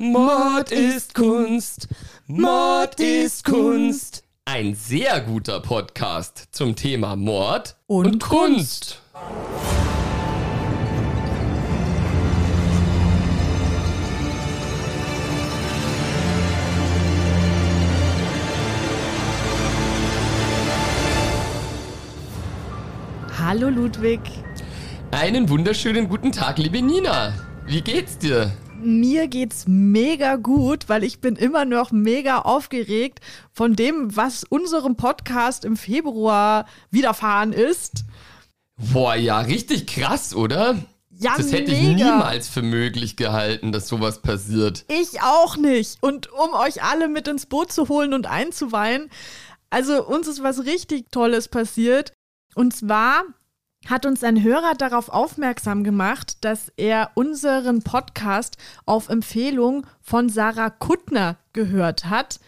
Mord ist Kunst. Mord ist Kunst. Ein sehr guter Podcast zum Thema Mord Und und, Kunst. Hallo Ludwig. Einen wunderschönen guten Tag, liebe Nina. Wie geht's dir? Mir geht's mega gut, weil ich bin immer noch mega aufgeregt von dem, was unserem Podcast im Februar widerfahren ist. Boah, ja, richtig krass, oder? Ja, das hätte ich mega. niemals für möglich gehalten, dass sowas passiert. Ich auch nicht. Und um euch alle mit ins Boot zu holen und einzuweihen, also uns ist was richtig Tolles passiert. Und zwar hat uns ein Hörer darauf aufmerksam gemacht, dass er unseren Podcast auf Empfehlung von Sarah Kuttner gehört hat.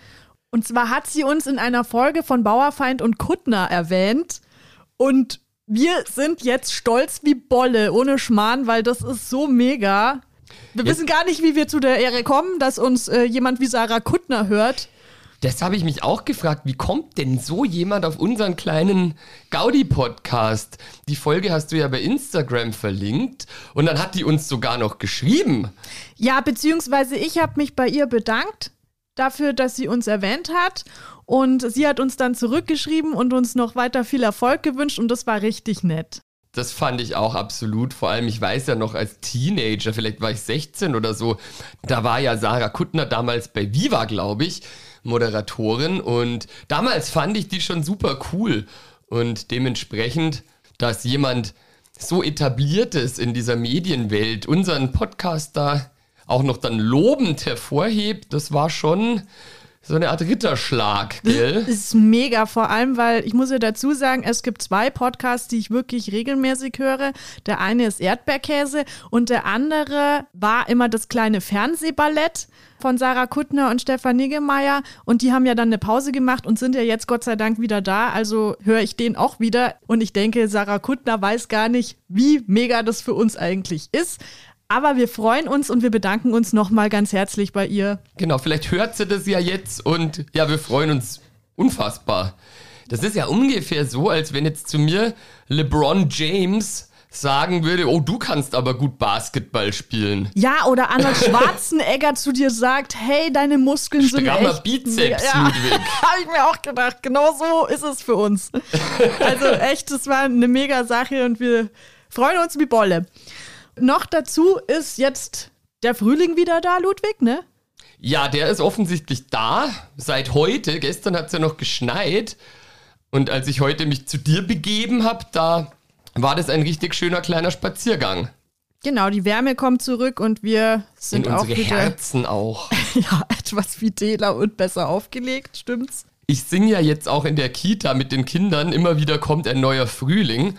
Und zwar hat sie uns in einer Folge von Bauerfeind und Kuttner erwähnt. Und wir sind jetzt stolz wie Bolle, ohne Schmarrn, weil das ist so mega. Wir Jetzt- wissen gar nicht, wie wir zu der Ehre kommen, dass uns äh, jemand wie Sarah Kuttner hört. Das habe ich mich auch gefragt. Wie kommt denn so jemand auf unseren kleinen Gaudi-Podcast? Die Folge hast du ja bei Instagram verlinkt und dann hat die uns sogar noch geschrieben. Ja, beziehungsweise ich habe mich bei ihr bedankt dafür, dass sie uns erwähnt hat. Und sie hat uns dann zurückgeschrieben und uns noch weiter viel Erfolg gewünscht und das war richtig nett. Das fand ich auch absolut. Vor allem, ich weiß ja noch als Teenager, vielleicht war ich 16 oder so, da war ja Sarah Kuttner damals bei Viva, glaube ich, Moderatorin. Und damals fand ich die schon super cool. Und dementsprechend, dass jemand so etabliert ist in dieser Medienwelt, unseren Podcast da auch noch dann lobend hervorhebt, das war schon so eine Art Ritterschlag, gell? Das ist mega, vor allem, weil ich muss ja dazu sagen, es gibt zwei Podcasts, die ich wirklich regelmäßig höre. Der eine ist Erdbeerkäse und der andere war immer das kleine Fernsehballett von Sarah Kuttner und Stefan Niggemeier. Und die haben ja dann eine Pause gemacht und sind ja jetzt Gott sei Dank wieder da. Also höre ich den auch wieder. Und ich denke, Sarah Kuttner weiß gar nicht, wie mega das für uns eigentlich ist. Aber wir freuen uns und wir bedanken uns nochmal ganz herzlich bei ihr. Genau, vielleicht hört sie das ja jetzt und ja, wir freuen uns unfassbar. Das ist ja ungefähr so, als wenn jetzt zu mir LeBron James sagen würde, oh, du kannst aber gut Basketball spielen. Ja, oder Arnold Schwarzenegger zu dir sagt, hey, deine Muskeln sind Strammer echt Bizeps, mega. Ludwig. Habe ich mir auch gedacht, genau so ist es für uns. Also echt, das war eine mega Sache und wir freuen uns wie Bolle. Noch dazu ist jetzt der Frühling wieder da, Ludwig, ne? Ja, der ist offensichtlich da, seit heute. Gestern hat es ja noch geschneit. Und als ich heute mich zu dir begeben habe, da war das ein richtig schöner kleiner Spaziergang. Genau, die Wärme kommt zurück und wir sind In auch unsere wieder Herzen auch. ja, etwas fideler und besser aufgelegt, stimmt's? ich singe ja jetzt auch in der Kita mit den Kindern, immer wieder kommt ein neuer Frühling.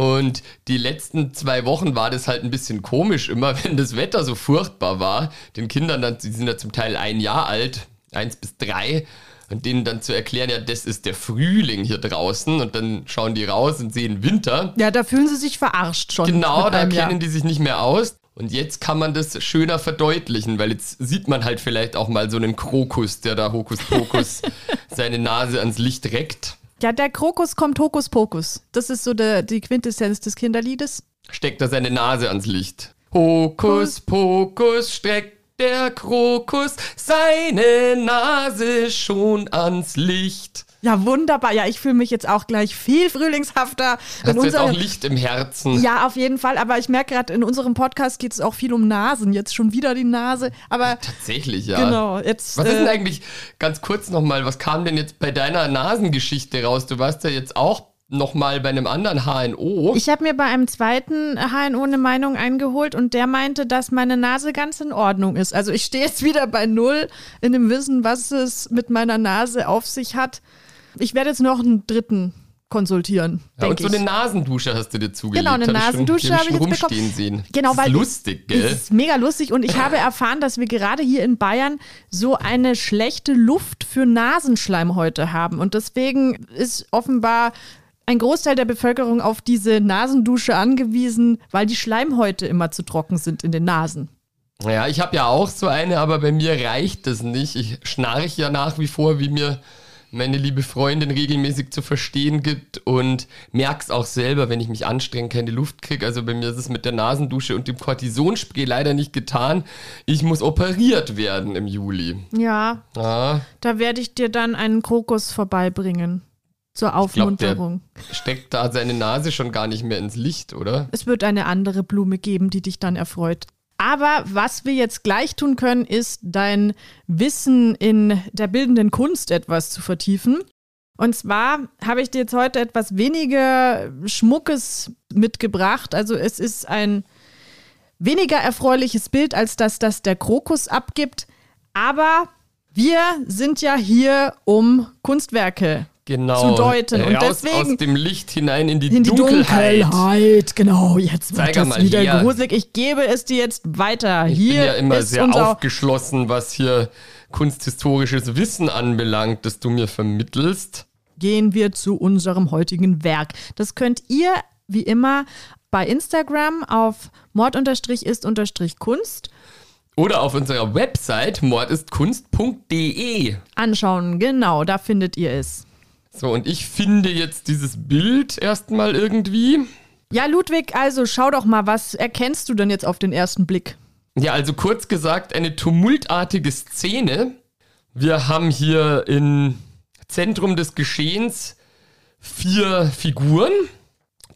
Und die letzten zwei Wochen war das halt ein bisschen komisch, immer wenn das Wetter so furchtbar war. Den Kindern dann, die sind ja zum Teil ein Jahr alt, eins bis drei, und denen dann zu erklären, ja, das ist der Frühling hier draußen. Und dann schauen die raus und sehen Winter. Ja, da fühlen sie sich verarscht schon. Genau, da kennen die sich nicht mehr aus. Und jetzt kann man das schöner verdeutlichen, weil jetzt sieht man halt vielleicht auch mal so einen Krokus, der da Hokuspokus seine Nase ans Licht reckt. Ja, der Krokus kommt Hokuspokus. Das ist so der, die Quintessenz des Kinderliedes. Steckt er seine Nase ans Licht. Hokus Pokus streckt der Krokus seine Nase schon ans Licht. Ja, wunderbar. Ja, ich fühle mich jetzt auch gleich viel frühlingshafter. Hast du jetzt auch Licht im Herzen? ja, auf jeden Fall. Aber ich merke gerade, in unserem Podcast geht es auch viel um Nasen. Jetzt schon wieder die Nase. Aber Tatsächlich, ja. genau, jetzt. Was ist denn äh, eigentlich, ganz kurz nochmal, was kam denn jetzt bei deiner Nasengeschichte raus? Du warst ja jetzt auch nochmal bei einem anderen HNO. ich habe mir bei einem zweiten HNO eine Meinung eingeholt und der meinte, dass meine Nase ganz in Ordnung ist. Also ich stehe jetzt wieder bei Null in dem Wissen, was es mit meiner Nase auf sich hat. Ich werde jetzt noch einen dritten konsultieren. ja, und so ich. eine Nasendusche hast du dir zugelegt. Genau, eine Hab ich Nasendusche habe ich schon jetzt bekommen. sehen. Genau, das ist weil lustig, gell? Ist mega lustig und ich habe erfahren, dass wir gerade hier in Bayern so eine schlechte Luft für Nasenschleim heute haben und deswegen ist offenbar ein Großteil der Bevölkerung auf diese Nasendusche angewiesen, weil die Schleimhäute immer zu trocken sind in den Nasen. Ja, ich habe ja auch so eine, aber bei mir reicht das nicht. Ich schnarche ja nach wie vor, wie mir meine liebe Freundin regelmäßig zu verstehen gibt und merk's auch selber, wenn ich mich anstrenge, keine Luft kriege. Also bei mir ist es mit der Nasendusche und dem Cortisonspray leider nicht getan. Ich muss operiert werden im Juli. Ja. Ah, Da werde ich dir dann einen Krokus vorbeibringen. Zur ich glaube, der Aufmunterung. steckt da seine Nase schon gar nicht mehr ins Licht, oder? Es wird eine andere Blume geben, die dich dann erfreut. Aber was wir jetzt gleich tun können, ist dein Wissen in der bildenden Kunst etwas zu vertiefen. Und zwar habe ich dir jetzt heute etwas weniger Schmuckes mitgebracht. Also es ist ein weniger erfreuliches Bild als das, das der Krokus abgibt. Aber wir sind ja hier, um Kunstwerke Genau. zu deuten. Und Raus deswegen aus dem Licht hinein in die, in die Dunkelheit. Dunkelheit. Genau, jetzt wird Zeig das mal wieder her. gruselig. Ich gebe es dir jetzt weiter. Ich Hier bin ja immer sehr aufgeschlossen, was hier kunsthistorisches Wissen anbelangt, das du mir vermittelst. gehen wir zu unserem heutigen Werk. Das könnt ihr wie immer bei Instagram auf mord-ist-kunst Oder auf unserer Website mordistkunst.de. anschauen. Genau, da findet ihr es. So, und ich finde jetzt dieses Bild erstmal irgendwie. Ja, Ludwig, also schau doch mal, was erkennst du denn jetzt auf den ersten Blick? Ja, also kurz gesagt, eine tumultartige Szene. Wir haben hier im Zentrum des Geschehens vier Figuren.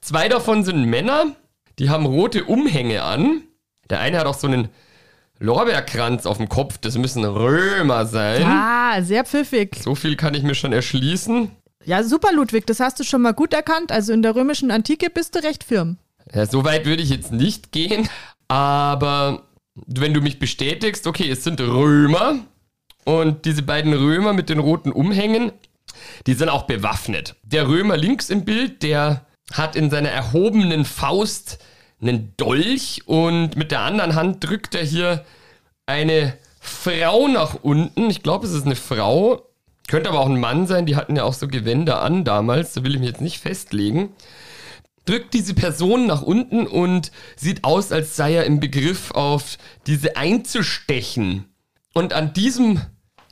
Zwei davon sind Männer, die haben rote Umhänge an. Der eine hat auch so einen Lorbeerkranz auf dem Kopf, das müssen Römer sein. Ah, sehr pfiffig. So viel kann ich mir schon erschließen. Ja, super, Ludwig, das hast du schon mal gut erkannt. Also in der römischen Antike bist du recht firm. Ja, so weit würde ich jetzt nicht gehen, aber wenn du mich bestätigst, okay, es sind Römer und diese beiden Römer mit den roten Umhängen, die sind auch bewaffnet. Der Römer links im Bild, der hat in seiner erhobenen Faust einen Dolch und mit der anderen Hand drückt er hier eine Frau nach unten. Ich glaube, es ist eine Frau. Könnte aber auch ein Mann sein, die hatten ja auch so Gewänder an damals, da will ich mich jetzt nicht festlegen drückt diese Person nach unten und sieht aus, als sei er im Begriff, auf diese einzustechen. Und an diesem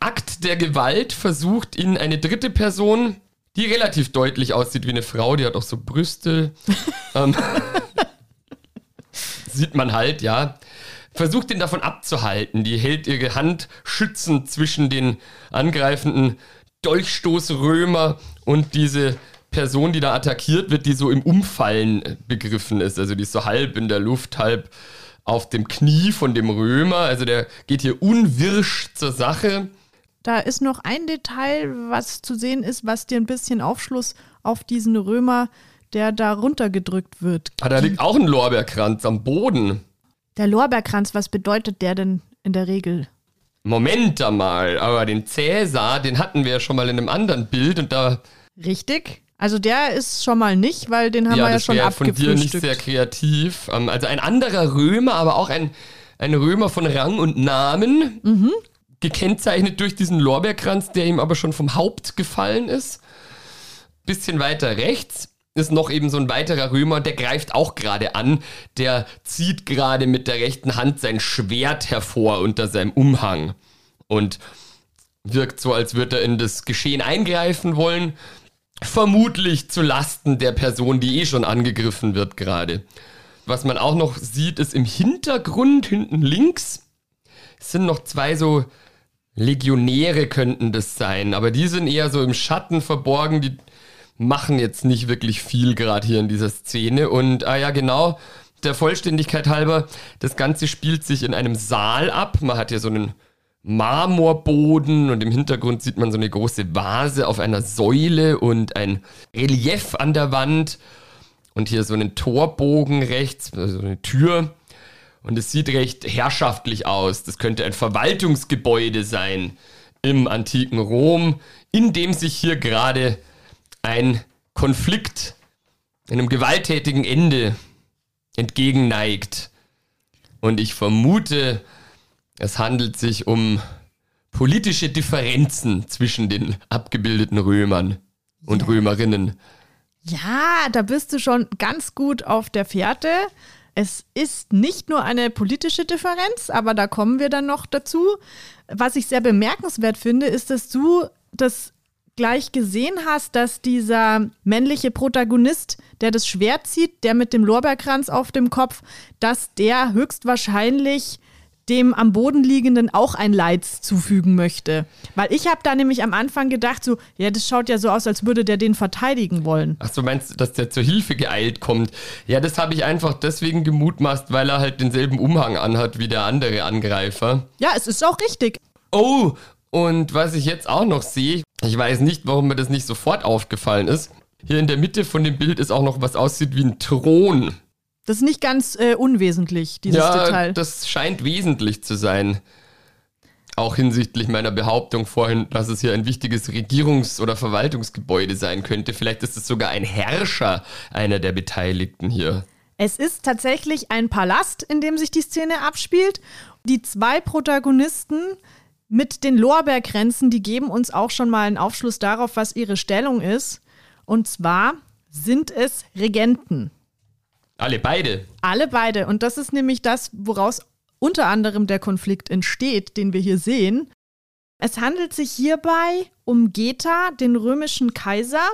Akt der Gewalt versucht ihn eine dritte Person, die relativ deutlich aussieht wie eine Frau, die hat auch so Brüste. ähm, sieht man halt, ja. Versucht ihn davon abzuhalten. Die hält ihre Hand schützend zwischen den angreifenden Dolchstoßrömer und diese Person, die da attackiert wird, die so im Umfallen begriffen ist. Also die ist so halb in der Luft, halb auf dem Knie von dem Römer. Also der geht hier unwirsch zur Sache. Da ist noch ein Detail, was zu sehen ist, was dir ein bisschen Aufschluss auf diesen Römer, der da runtergedrückt wird. Ah, da liegt auch ein Lorbeerkranz am Boden. Der Lorbeerkranz, was bedeutet der denn in der Regel? Moment einmal, aber den Cäsar, den hatten wir ja schon mal in einem anderen Bild und da Richtig? Also der ist schon mal nicht, weil den haben wir ja das schon wäre von dir nicht abgefrühstückt. sehr kreativ. Ähm, Also ein anderer Römer, aber auch ein, ein Römer von Rang und Namen. Mhm. Gekennzeichnet durch diesen Lorbeerkranz, der ihm aber schon vom Haupt gefallen ist. Bisschen weiter rechts ist noch eben so ein weiterer Römer, der greift auch gerade an. Der zieht gerade mit der rechten Hand sein Schwert hervor unter seinem Umhang. Und wirkt so, als würde er in das Geschehen eingreifen wollen. Vermutlich zu Lasten der Person, die eh schon angegriffen wird gerade. Was man auch noch sieht, ist im Hintergrund, hinten links, sind noch zwei so Legionäre könnten das sein, aber die sind eher so im Schatten verborgen, die machen jetzt nicht wirklich viel gerade hier in dieser Szene. Und, ah ja, genau, der Vollständigkeit halber, das Ganze spielt sich in einem Saal ab. Man hat hier so einen Marmorboden und im Hintergrund sieht man so eine große Vase auf einer Säule und ein Relief an der Wand und hier so einen Torbogen rechts, also eine Tür. Und es sieht recht herrschaftlich aus. Das könnte ein Verwaltungsgebäude sein im antiken Rom, in dem sich hier gerade ein Konflikt einem gewalttätigen Ende entgegenneigt. Und ich vermute, es handelt sich um politische Differenzen zwischen den abgebildeten Römern und Römerinnen. Ja, da bist du schon ganz gut auf der Fährte. Es ist nicht nur eine politische Differenz, aber da kommen wir dann noch dazu. Was ich sehr bemerkenswert finde, ist, dass du das gleich gesehen hast, dass dieser männliche Protagonist, der das Schwert zieht, der mit dem Lorbeerkranz auf dem Kopf, dass der höchstwahrscheinlich dem am Boden liegenden auch ein Leid zufügen möchte. Weil ich habe da nämlich am Anfang gedacht, so, ja, das schaut ja so aus, als würde der den verteidigen wollen. Ach, du meinst, dass der zur Hilfe geeilt kommt? Ja, das habe ich einfach deswegen gemutmaßt, weil er halt denselben Umhang anhat wie der andere Angreifer. Ja, es ist auch richtig. Oh, und was ich jetzt auch noch sehe, ich weiß nicht, warum mir das nicht sofort aufgefallen ist. Hier in der Mitte von dem Bild ist auch noch was aussieht wie ein Thron. Das ist nicht ganz äh, unwesentlich, dieses ja, Detail. Das scheint wesentlich zu sein. Auch hinsichtlich meiner Behauptung vorhin, dass es hier ein wichtiges Regierungs- oder Verwaltungsgebäude sein könnte. Vielleicht ist es sogar ein Herrscher einer der Beteiligten hier. Es ist tatsächlich ein Palast, in dem sich die Szene abspielt. Die zwei Protagonisten mit den Lorbeerkränzen, die geben uns auch schon mal einen Aufschluss darauf, was ihre Stellung ist. Und zwar sind es Regenten. Alle beide. Alle beide. Und das ist nämlich das, woraus unter anderem der Konflikt entsteht, den wir hier sehen. Es handelt sich hierbei um Geta, den römischen Kaiser.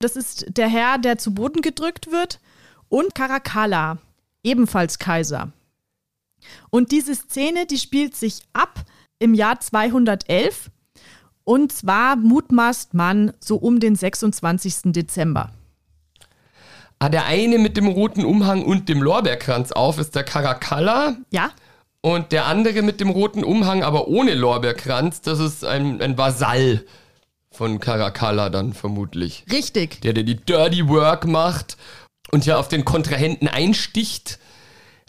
Das ist der Herr, der zu Boden gedrückt wird. Und Caracalla, ebenfalls Kaiser. Und diese Szene, die spielt sich ab im Jahr 211. Und zwar mutmaßt man so um den 26. Dezember. Ah, der eine mit dem roten Umhang und dem Lorbeerkranz auf ist der Caracalla. Ja. Und der andere mit dem roten Umhang, aber ohne Lorbeerkranz, das ist ein, ein Vasall von Caracalla dann vermutlich. Richtig. Der, der die Dirty Work macht und ja auf den Kontrahenten einsticht,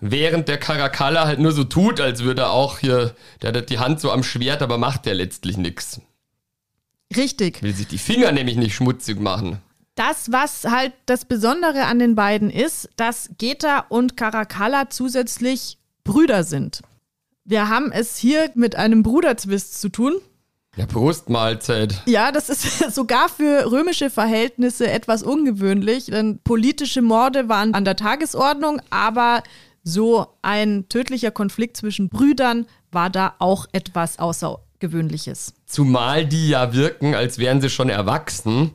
während der Caracalla halt nur so tut, als würde er auch hier, der hat die Hand so am Schwert, aber macht der letztlich nichts. Richtig. Will sich die Finger nämlich nicht schmutzig machen. Das, was halt das Besondere an den beiden ist, dass Geta und Caracalla zusätzlich Brüder sind. Wir haben es hier mit einem Bruderzwist zu tun. Ja, Brustmahlzeit. Ja, das ist sogar für römische Verhältnisse etwas ungewöhnlich, denn politische Morde waren an der Tagesordnung, aber so ein tödlicher Konflikt zwischen Brüdern war da auch etwas Außergewöhnliches. Zumal die ja wirken, als wären sie schon erwachsen.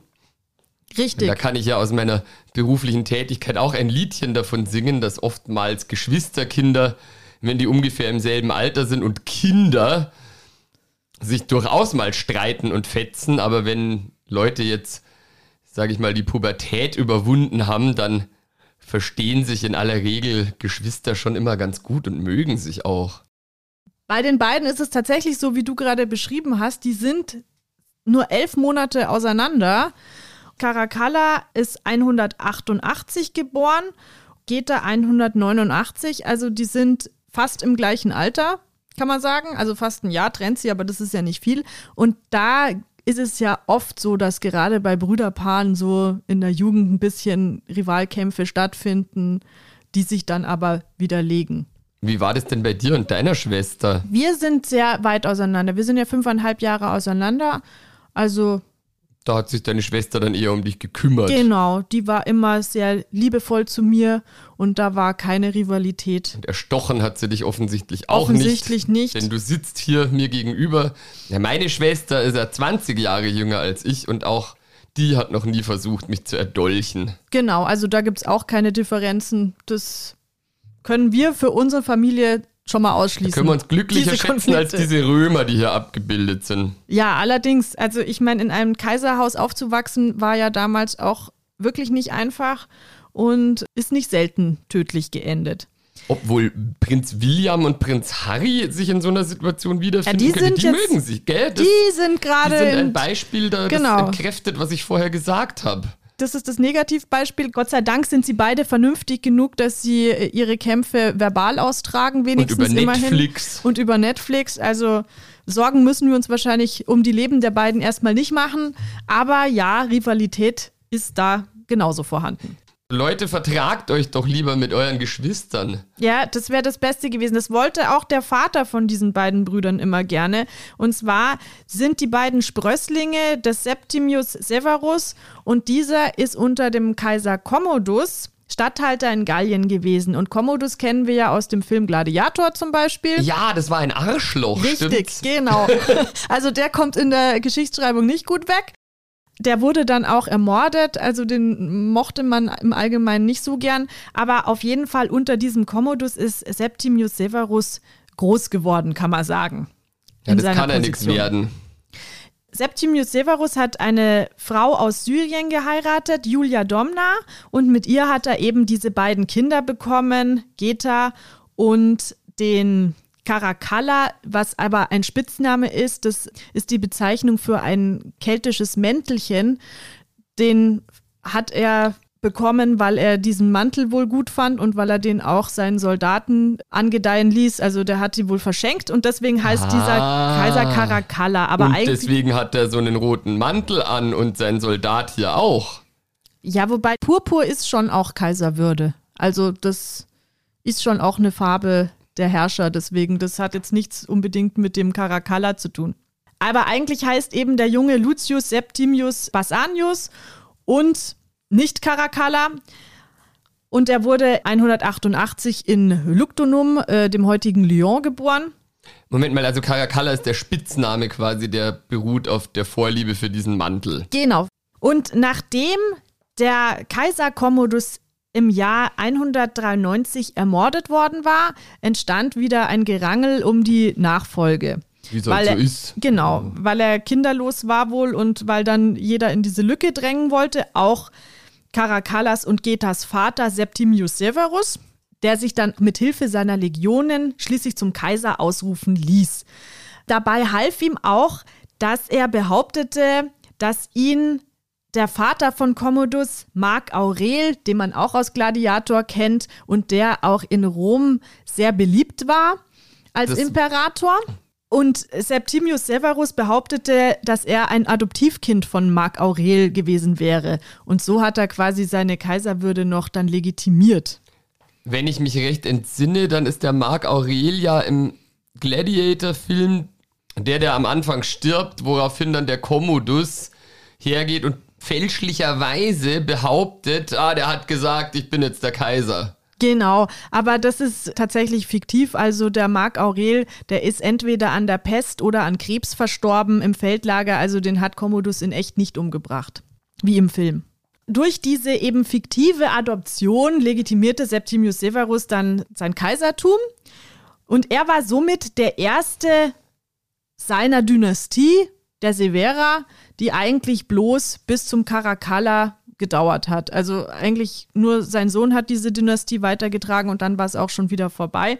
Richtig. Da kann ich ja aus meiner beruflichen Tätigkeit auch ein Liedchen davon singen, dass oftmals Geschwisterkinder, wenn die ungefähr im selben Alter sind und Kinder sich durchaus mal streiten und fetzen, aber wenn Leute jetzt, sage ich mal, die Pubertät überwunden haben, dann verstehen sich in aller Regel Geschwister schon immer ganz gut und mögen sich auch. Bei den beiden ist es tatsächlich so, wie du gerade beschrieben hast, die sind nur elf Monate auseinander Caracalla ist 188 geboren, Geta 189, also die sind fast im gleichen Alter, kann man sagen. Also fast ein Jahr trennt sie, aber das ist ja nicht viel. Und da ist es ja oft so, dass gerade bei Brüderpaaren so in der Jugend ein bisschen Rivalkämpfe stattfinden, die sich dann aber widerlegen. Wie war das denn bei dir und deiner Schwester? Wir sind sehr weit auseinander. Wir sind ja fünfeinhalb Jahre auseinander. Also da hat sich deine Schwester dann eher um dich gekümmert. Genau, die war immer sehr liebevoll zu mir und da war keine Rivalität. Und erstochen hat sie dich offensichtlich auch offensichtlich nicht. nicht. Denn du sitzt hier mir gegenüber. Ja, meine Schwester ist ja 20 Jahre jünger als ich und auch die hat noch nie versucht, mich zu erdolchen. Genau, also da gibt es auch keine Differenzen. Das können wir für unsere Familie schon mal ausschließen. Da können wir uns glücklicher schätzen als diese Römer, die hier abgebildet sind. Ja, allerdings, also ich meine, in einem Kaiserhaus aufzuwachsen war ja damals auch wirklich nicht einfach und ist nicht selten tödlich geendet. Obwohl Prinz William und Prinz Harry sich in so einer Situation wiederfinden ja, die können. Die jetzt, mögen sich, gell? Das, die sind gerade. Die sind ein Beispiel, da, genau. das entkräftet, was ich vorher gesagt habe das ist das Negativbeispiel. Gott sei Dank sind sie beide vernünftig genug, dass sie äh, ihre Kämpfe verbal austragen, wenigstens Und über immerhin. Netflix. Und über Netflix. Also Sorgen müssen wir uns wahrscheinlich um die Leben der beiden erstmal nicht machen. Aber ja, Rivalität ist da genauso vorhanden. Leute, vertragt euch doch lieber mit euren Geschwistern. Ja, das wäre das Beste gewesen. Das wollte auch der Vater von diesen beiden Brüdern immer gerne. Und zwar sind die beiden Sprösslinge des Septimius Severus und dieser ist unter dem Kaiser Commodus Statthalter in Gallien gewesen. Und Commodus kennen wir ja aus dem Film Gladiator zum Beispiel. Ja, das war ein Arschloch. Richtig, stimmt's? genau. Also der kommt in der Geschichtsschreibung nicht gut weg. Der wurde dann auch ermordet, also den mochte man im Allgemeinen nicht so gern. Aber auf jeden Fall unter diesem Commodus ist Septimius Severus groß geworden, kann man sagen. Ja, das kann ja nichts werden. Septimius Severus hat eine Frau aus Syrien geheiratet, Julia Domna, und mit ihr hat er eben diese beiden Kinder bekommen, Geta und den Caracalla, was aber ein Spitzname ist. Das ist die Bezeichnung für ein keltisches Mäntelchen. Den hat er bekommen, weil er diesen Mantel wohl gut fand und weil er den auch seinen Soldaten angedeihen ließ. Also der hat sie wohl verschenkt und deswegen heißt dieser Ah. Kaiser Caracalla. Aber und deswegen hat er so einen roten Mantel an und sein Soldat hier auch. Ja, wobei Purpur ist schon auch Kaiserwürde. Also das ist schon auch eine Farbe der Herrscher. Deswegen, das hat jetzt nichts unbedingt mit dem Caracalla zu tun. Aber eigentlich heißt eben der junge Lucius Septimius Basanius und nicht Caracalla. Und er wurde 188 in Lugdunum, äh, dem heutigen Lyon, geboren. Moment mal, also Caracalla ist der Spitzname quasi, der beruht auf der Vorliebe für diesen Mantel. Genau. Und nachdem der Kaiser Commodus im Jahr 193 ermordet worden war, entstand wieder ein Gerangel um die Nachfolge. Wie es Weil halt so er- ist. Genau, weil er kinderlos war wohl und weil dann jeder in diese Lücke drängen wollte, auch Caracallas und Getas Vater Septimius Severus, der sich dann mit Hilfe seiner Legionen schließlich zum Kaiser ausrufen ließ. Dabei half ihm auch, dass er behauptete, dass ihn der Vater von Commodus, Marc Aurel, den man auch aus Gladiator kennt und der auch in Rom sehr beliebt war als Das- Imperator. Und Septimius Severus behauptete, dass er ein Adoptivkind von Marc Aurel gewesen wäre. Und so hat er quasi seine Kaiserwürde noch dann legitimiert. Wenn ich mich recht entsinne, dann ist der Marc Aurel ja im Gladiator-Film der, der am Anfang stirbt, woraufhin dann der Commodus hergeht und fälschlicherweise behauptet, ah, der hat gesagt, ich bin jetzt der Kaiser. Genau, aber das ist tatsächlich fiktiv. Also der Marc Aurel, der ist entweder an der Pest oder an Krebs verstorben im Feldlager. Also den hat Commodus in echt nicht umgebracht, wie im Film. Durch diese eben fiktive Adoption legitimierte Septimius Severus dann sein Kaisertum und er war somit der erste seiner Dynastie, der Severa, die eigentlich bloß bis zum Caracalla gedauert hat. Also eigentlich nur sein Sohn hat diese Dynastie weitergetragen und dann war es auch schon wieder vorbei.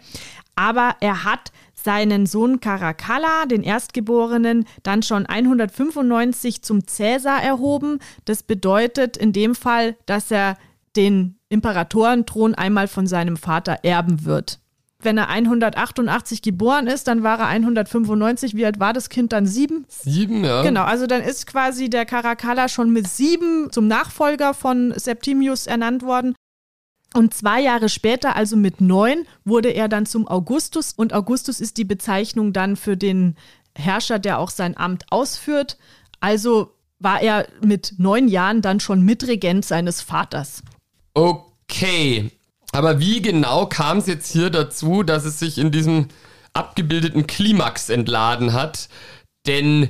Aber er hat seinen Sohn Caracalla, den Erstgeborenen, dann schon 195 zum Cäsar erhoben. Das bedeutet in dem Fall, dass er den Imperatorenthron einmal von seinem Vater erben wird. Wenn er 188 geboren ist, dann war er 195. Wie alt war das Kind dann? Sieben? Sieben, ja. Genau, also dann ist quasi der Caracalla schon mit sieben zum Nachfolger von Septimius ernannt worden. Und zwei Jahre später, also mit neun, wurde er dann zum Augustus. Und Augustus ist die Bezeichnung dann für den Herrscher, der auch sein Amt ausführt. Also war er mit neun Jahren dann schon Mitregent seines Vaters. Okay. Aber wie genau kam es jetzt hier dazu, dass es sich in diesem abgebildeten Klimax entladen hat? Denn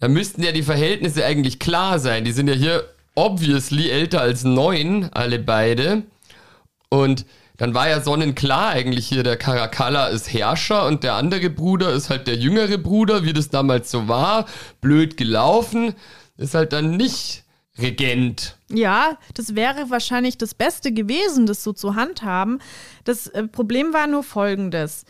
da müssten ja die Verhältnisse eigentlich klar sein. Die sind ja hier obviously älter als neun, alle beide. Und dann war ja sonnenklar eigentlich hier, der Caracalla ist Herrscher und der andere Bruder ist halt der jüngere Bruder, wie das damals so war. Blöd gelaufen. Ist halt dann nicht Regent. Ja, das wäre wahrscheinlich das Beste gewesen, das so zu handhaben. Das äh, Problem war nur folgendes.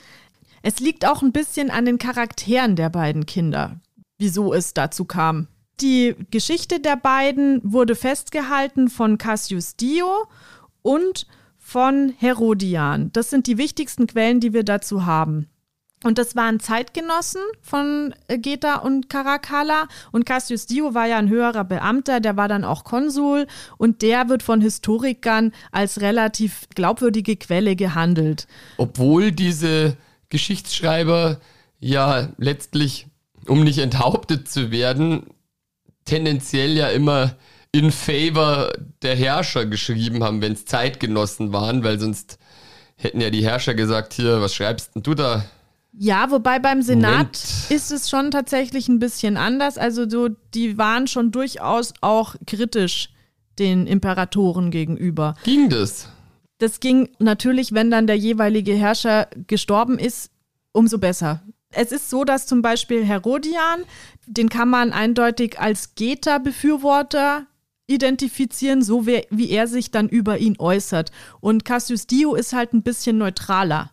Es liegt auch ein bisschen an den Charakteren der beiden Kinder, wieso es dazu kam. Die Geschichte der beiden wurde festgehalten von Cassius Dio und von Herodian. Das sind die wichtigsten Quellen, die wir dazu haben. Und das waren Zeitgenossen von äh, Geta und Caracalla. Und Cassius Dio war ja ein höherer Beamter, der war dann auch Konsul. Und der wird von Historikern als relativ glaubwürdige Quelle gehandelt. Obwohl diese Geschichtsschreiber ja letztlich, um nicht enthauptet zu werden, tendenziell ja immer in favor der Herrscher geschrieben haben, wenn es Zeitgenossen waren, weil sonst hätten ja die Herrscher gesagt, hier, was schreibst denn du da? Ja, wobei beim Senat Moment. ist es schon tatsächlich ein bisschen anders. Also so, die waren schon durchaus auch kritisch den Imperatoren gegenüber. Ging das? Das ging natürlich, wenn dann der jeweilige Herrscher gestorben ist, umso besser. Es ist so, dass zum Beispiel Herodian, den kann man eindeutig als Geta-Befürworter identifizieren, so wie, wie er sich dann über ihn äußert. Und Cassius Dio ist halt ein bisschen neutraler.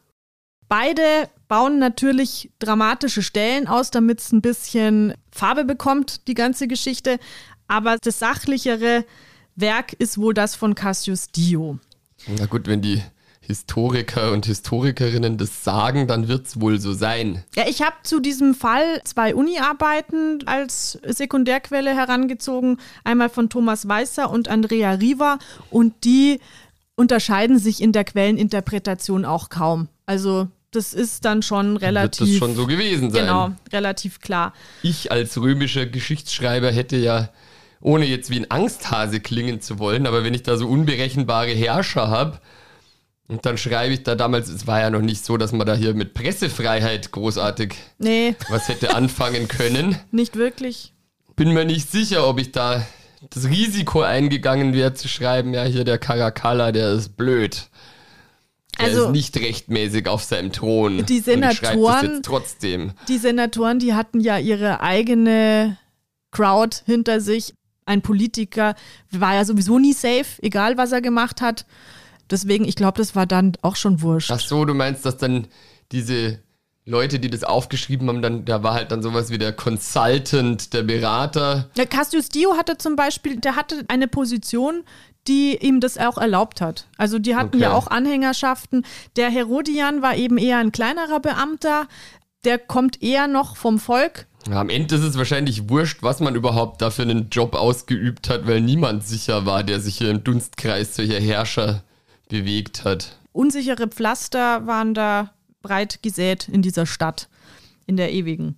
Beide bauen natürlich dramatische Stellen aus, damit es ein bisschen Farbe bekommt, die ganze Geschichte. Aber das sachlichere Werk ist wohl das von Cassius Dio. Na gut, wenn die Historiker und Historikerinnen das sagen, dann wird es wohl so sein. Ja, ich habe zu diesem Fall zwei Uni-Arbeiten als Sekundärquelle herangezogen. Einmal von Thomas Weißer und Andrea Riva. Und die unterscheiden sich in der Quelleninterpretation auch kaum. Also das ist dann schon relativ. Wird das schon so gewesen sein. Genau, relativ klar. Ich als römischer Geschichtsschreiber hätte ja, ohne jetzt wie ein Angsthase klingen zu wollen, aber wenn ich da so unberechenbare Herrscher habe, und dann schreibe ich da damals, es war ja noch nicht so, dass man da hier mit Pressefreiheit großartig Nee, was hätte anfangen können. nicht wirklich. Bin mir nicht sicher, ob ich da das Risiko eingegangen wäre zu schreiben, ja, hier der Caracalla, der ist blöd. Der Also- ist nicht rechtmäßig auf seinem Thron. Die Senatoren- trotzdem. Die Senatoren, die hatten ja ihre eigene Crowd hinter sich. Ein Politiker war ja sowieso nie safe, egal was er gemacht hat. Deswegen, ich glaube, das war dann auch schon wurscht. Ach so, du meinst, dass dann diese Leute, die das aufgeschrieben haben, dann, da war halt dann sowas wie der Consultant, der Berater. Ja, Cassius Dio hatte zum Beispiel, der hatte eine Position, die ihm das auch erlaubt hat. Also die hatten Okay. ja auch Anhängerschaften. Der Herodian war eben eher ein kleinerer Beamter. Der kommt eher noch vom Volk. Ja, am Ende ist es wahrscheinlich wurscht, was man überhaupt da für einen Job ausgeübt hat, weil niemand sicher war, der sich hier im Dunstkreis solcher Herrscher bewegt hat. Unsichere Pflaster waren da breit gesät in dieser Stadt, in der ewigen.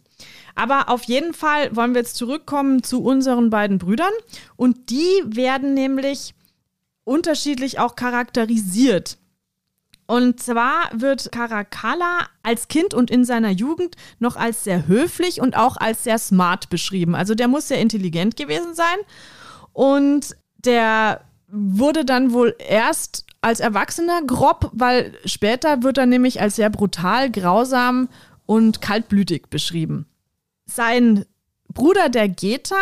Aber auf jeden Fall wollen wir jetzt zurückkommen zu unseren beiden Brüdern. Und die werden nämlich unterschiedlich auch charakterisiert. Und zwar wird Caracalla als Kind und in seiner Jugend noch als sehr höflich und auch als sehr smart beschrieben. Also der muss sehr intelligent gewesen sein. Und der wurde dann wohl erst als Erwachsener grob, weil später wird er nämlich als sehr brutal, grausam und kaltblütig beschrieben. Sein Bruder der Geta,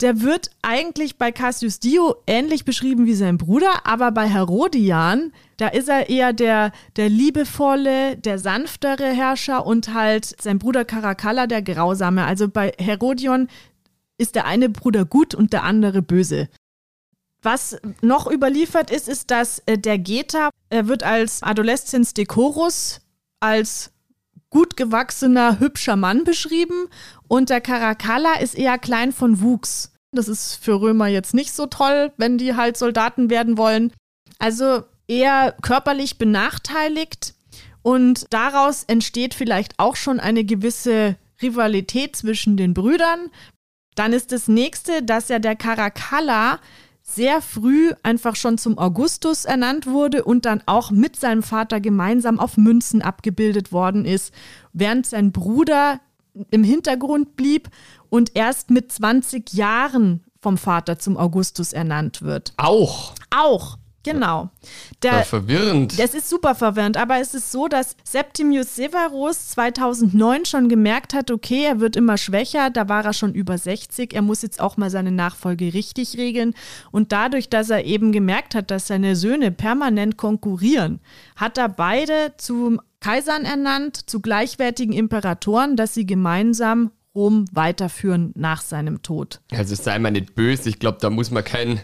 der wird eigentlich bei Cassius Dio ähnlich beschrieben wie sein Bruder, aber bei Herodian, da ist er eher der, der liebevolle, der sanftere Herrscher und halt sein Bruder Caracalla der grausame. Also bei Herodion ist der eine Bruder gut und der andere böse. Was noch überliefert ist, ist, dass äh, der Geta, er wird als Adolescens Decorus, als gut gewachsener, hübscher Mann beschrieben und der Caracalla ist eher klein von Wuchs. Das ist für Römer jetzt nicht so toll, wenn die halt Soldaten werden wollen. Also eher körperlich benachteiligt und daraus entsteht vielleicht auch schon eine gewisse Rivalität zwischen den Brüdern. Dann ist das nächste, dass ja der Caracalla sehr früh einfach schon zum Augustus ernannt wurde und dann auch mit seinem Vater gemeinsam auf Münzen abgebildet worden ist, während sein Bruder im Hintergrund blieb und erst mit 20 Jahren vom Vater zum Augustus ernannt wird. Auch. Auch, genau. Ja, Der, verwirrend. das ist super verwirrend, aber es ist so, dass Septimius Severus 2009 schon gemerkt hat, okay, er wird immer schwächer, da war er schon über 60, er muss jetzt auch mal seine Nachfolge richtig regeln und dadurch, dass er eben gemerkt hat, dass seine Söhne permanent konkurrieren, hat er beide zum Kaisern ernannt, zu gleichwertigen Imperatoren, dass sie gemeinsam Rom weiterführen nach seinem Tod. Also sei mal nicht böse, ich glaube, da muss man kein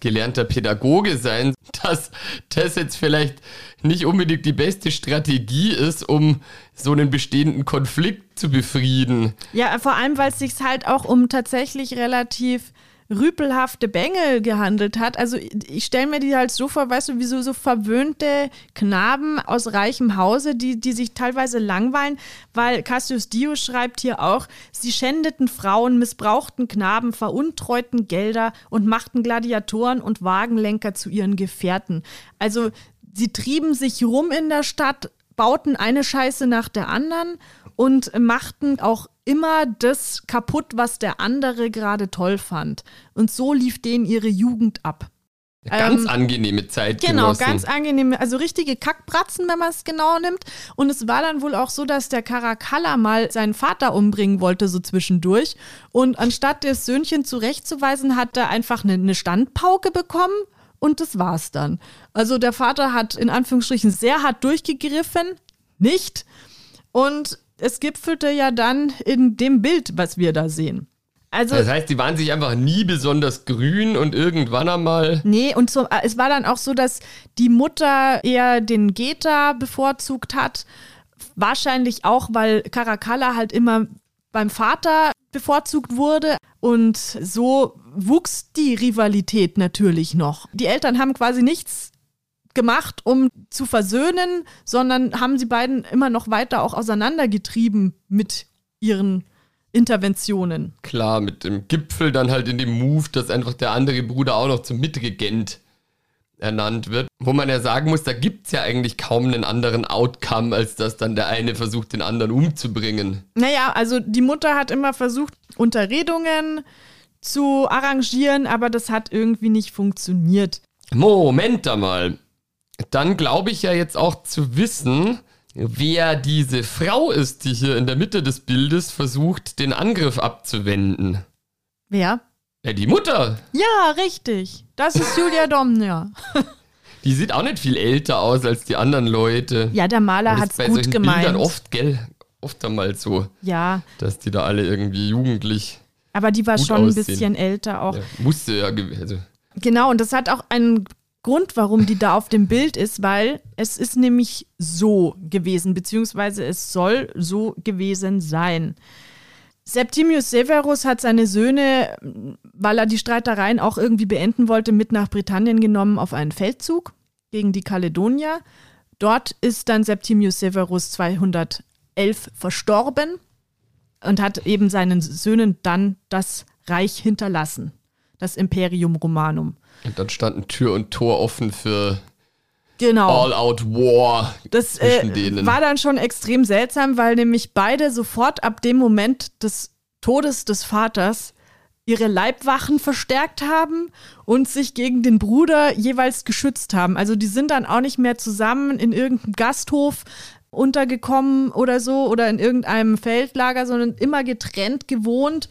gelernter Pädagoge sein, dass das jetzt vielleicht nicht unbedingt die beste Strategie ist, um so einen bestehenden Konflikt zu befrieden. Ja, vor allem, weil es sich halt auch um tatsächlich relativ rüpelhafte Bengel gehandelt hat. Also ich stelle mir die halt so vor, weißt du, wie so, so verwöhnte Knaben aus reichem Hause, die, die sich teilweise langweilen, weil Cassius Dio schreibt hier auch, sie schändeten Frauen, missbrauchten Knaben, veruntreuten Gelder und machten Gladiatoren und Wagenlenker zu ihren Gefährten. Also sie trieben sich rum in der Stadt, bauten eine Scheiße nach der anderen und machten auch immer das kaputt, was der andere gerade toll fand. Und so lief denen ihre Jugend ab. Ganz ähm, angenehme Zeit. Genau, ganz angenehme, also richtige Kackbratzen, wenn man es genau nimmt. Und es war dann wohl auch so, dass der Caracalla mal seinen Vater umbringen wollte, so zwischendurch. Und anstatt das Söhnchen zurechtzuweisen, hat er einfach eine, eine Standpauke bekommen. Und das war's dann. Also der Vater hat in Anführungsstrichen sehr hart durchgegriffen. Nicht. Und es gipfelte ja dann in dem Bild, was wir da sehen. Also, das heißt, die waren sich einfach nie besonders grün und irgendwann einmal. Nee, und so, äh, es war dann auch so, dass die Mutter eher den Geta bevorzugt hat. Wahrscheinlich auch, weil Caracalla halt immer beim Vater bevorzugt wurde. Und so wuchs die Rivalität natürlich noch. Die Eltern haben quasi nichts gemacht, um zu versöhnen, sondern haben sie beiden immer noch weiter auch auseinandergetrieben mit ihren Interventionen. Klar, mit dem Gipfel dann halt in dem Move, dass einfach der andere Bruder auch noch zum Mitregent ernannt wird. Wo man ja sagen muss, da gibt es ja eigentlich kaum einen anderen Outcome, als dass dann der eine versucht, den anderen umzubringen. Naja, also die Mutter hat immer versucht, Unterredungen zu arrangieren, aber das hat irgendwie nicht funktioniert. Moment einmal dann glaube ich ja jetzt auch zu wissen, wer diese Frau ist, die hier in der Mitte des Bildes versucht, den Angriff abzuwenden. Wer? Ja, die Mutter. Ja, richtig. Das ist Julia Domner. Die sieht auch nicht viel älter aus als die anderen Leute. Ja, der Maler hat es gut gemeint. Bildern oft, gell? Oft einmal so. Ja. Dass die da alle irgendwie jugendlich. Aber die war schon aussehen. ein bisschen älter auch. Ja, musste ja. Also. Genau, und das hat auch einen Grund, warum die da auf dem Bild ist, weil es ist nämlich so gewesen, beziehungsweise es soll so gewesen sein. Septimius Severus hat seine Söhne, weil er die Streitereien auch irgendwie beenden wollte, mit nach Britannien genommen auf einen Feldzug gegen die Kaledonier. Dort ist dann Septimius Severus 211 verstorben und hat eben seinen Söhnen dann das Reich hinterlassen, das Imperium Romanum. Und dann standen Tür und Tor offen für genau. All-Out War. Das äh, war dann schon extrem seltsam, weil nämlich beide sofort ab dem Moment des Todes des Vaters ihre Leibwachen verstärkt haben und sich gegen den Bruder jeweils geschützt haben. Also die sind dann auch nicht mehr zusammen in irgendeinem Gasthof untergekommen oder so oder in irgendeinem Feldlager, sondern immer getrennt gewohnt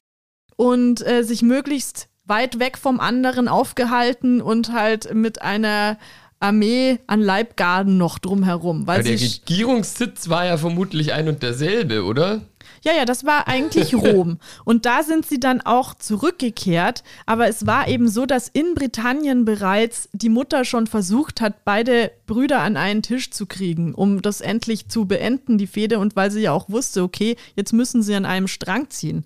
und äh, sich möglichst weit weg vom anderen aufgehalten und halt mit einer Armee an Leibgarden noch drumherum. Weil der Regierungssitz war ja vermutlich ein und derselbe, oder? Ja, ja, das war eigentlich Rom. Und da sind sie dann auch zurückgekehrt. Aber es war eben so, dass in Britannien bereits die Mutter schon versucht hat, beide Brüder an einen Tisch zu kriegen, um das endlich zu beenden, die Fehde. Und weil sie ja auch wusste, okay, jetzt müssen sie an einem Strang ziehen.